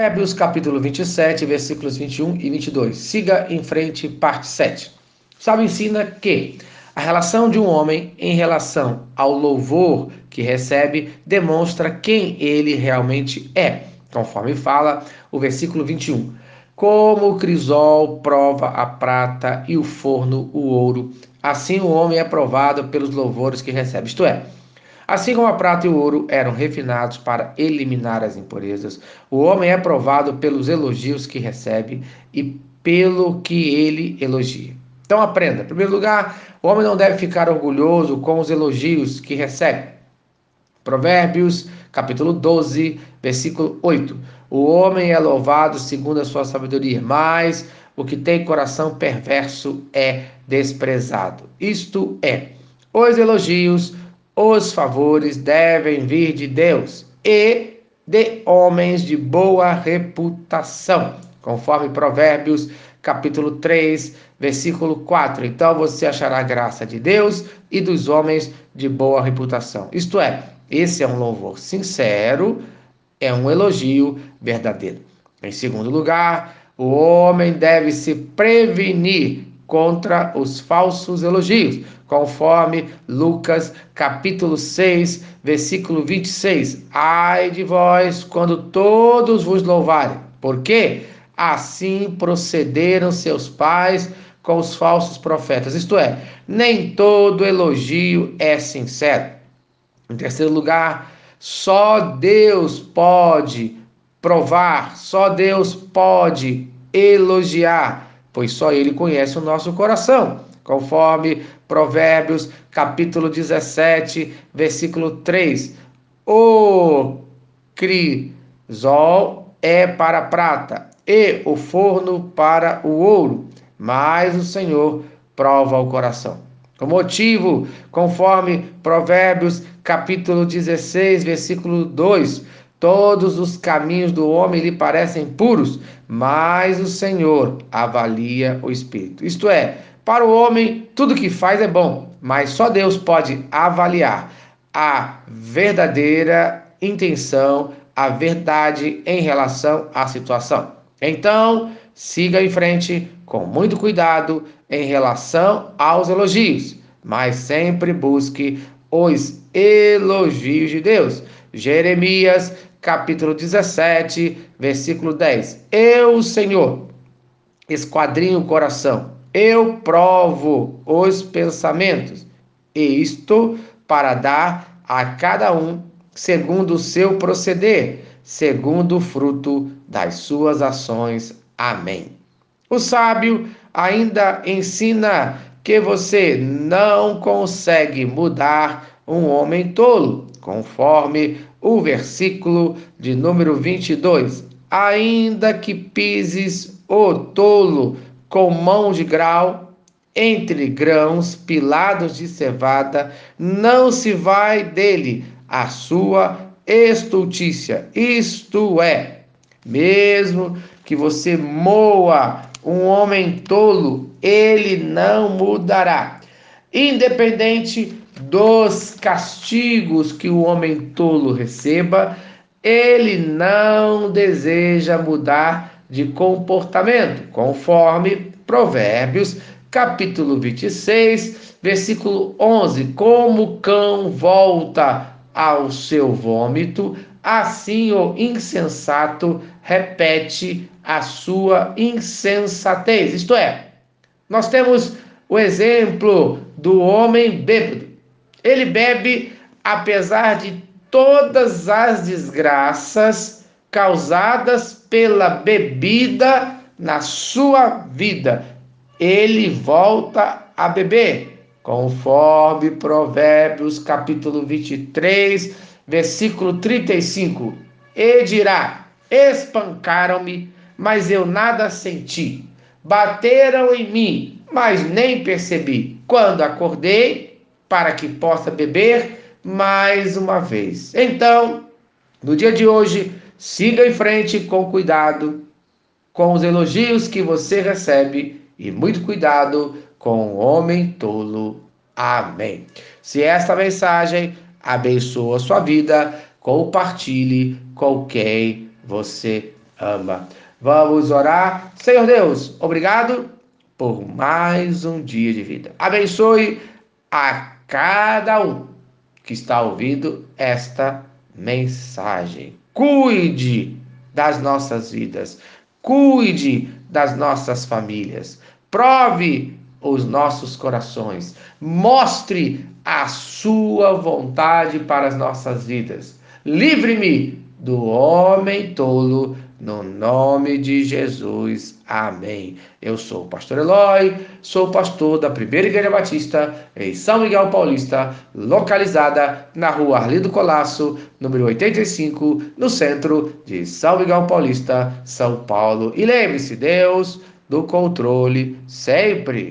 Hebreus capítulo 27, versículos 21 e 22. Siga em frente, parte 7. Salmo ensina que a relação de um homem em relação ao louvor que recebe demonstra quem ele realmente é, conforme fala o versículo 21. Como o crisol prova a prata e o forno o ouro, assim o homem é provado pelos louvores que recebe. Isto é, Assim como a prata e o ouro eram refinados para eliminar as impurezas, o homem é provado pelos elogios que recebe e pelo que ele elogia. Então aprenda. Em primeiro lugar, o homem não deve ficar orgulhoso com os elogios que recebe. Provérbios, capítulo 12, versículo 8. O homem é louvado segundo a sua sabedoria, mas o que tem coração perverso é desprezado. Isto é, os elogios os favores devem vir de Deus e de homens de boa reputação, conforme Provérbios capítulo 3, versículo 4. Então você achará graça de Deus e dos homens de boa reputação. Isto é, esse é um louvor sincero, é um elogio verdadeiro. Em segundo lugar, o homem deve se prevenir contra os falsos elogios, conforme Lucas capítulo 6, versículo 26. Ai de vós quando todos vos louvarem, porque assim procederam seus pais com os falsos profetas. Isto é, nem todo elogio é sincero. Em terceiro lugar, só Deus pode provar, só Deus pode elogiar pois só ele conhece o nosso coração, conforme Provérbios, capítulo 17, versículo 3. O crisol é para a prata e o forno para o ouro, mas o Senhor prova o coração. O motivo, conforme Provérbios, capítulo 16, versículo 2, Todos os caminhos do homem lhe parecem puros, mas o Senhor avalia o espírito. Isto é, para o homem, tudo que faz é bom, mas só Deus pode avaliar a verdadeira intenção, a verdade em relação à situação. Então, siga em frente com muito cuidado em relação aos elogios, mas sempre busque os elogios de Deus. Jeremias capítulo 17, versículo 10. Eu, Senhor, esquadrinho o coração, eu provo os pensamentos, e isto para dar a cada um segundo o seu proceder, segundo o fruto das suas ações. Amém. O sábio ainda ensina que você não consegue mudar um homem tolo, conforme o versículo de número 22. Ainda que pises o tolo com mão de grau, entre grãos pilados de cevada, não se vai dele a sua estultícia. Isto é, mesmo que você moa um homem tolo, ele não mudará. Independente dos castigos que o homem tolo receba, ele não deseja mudar de comportamento, conforme Provérbios, capítulo 26, versículo 11: Como o cão volta ao seu vômito, assim o insensato repete a sua insensatez. Isto é, nós temos o exemplo do homem bêbado. Ele bebe apesar de todas as desgraças causadas pela bebida na sua vida. Ele volta a beber, conforme Provérbios capítulo 23, versículo 35. E dirá: Espancaram-me, mas eu nada senti. Bateram em mim, mas nem percebi. Quando acordei, para que possa beber mais uma vez. Então, no dia de hoje, siga em frente com cuidado com os elogios que você recebe e muito cuidado com o homem tolo. Amém. Se esta mensagem abençoa a sua vida, compartilhe com quem você ama. Vamos orar. Senhor Deus, obrigado por mais um dia de vida. Abençoe a cada um que está ouvindo esta mensagem. Cuide das nossas vidas, cuide das nossas famílias, prove os nossos corações, mostre a sua vontade para as nossas vidas. Livre-me do homem tolo no nome de Jesus. Amém. Eu sou o pastor Eloy, sou pastor da Primeira Igreja Batista em São Miguel Paulista, localizada na rua Arlindo Colasso, número 85, no centro de São Miguel Paulista, São Paulo. E lembre-se, Deus do controle sempre.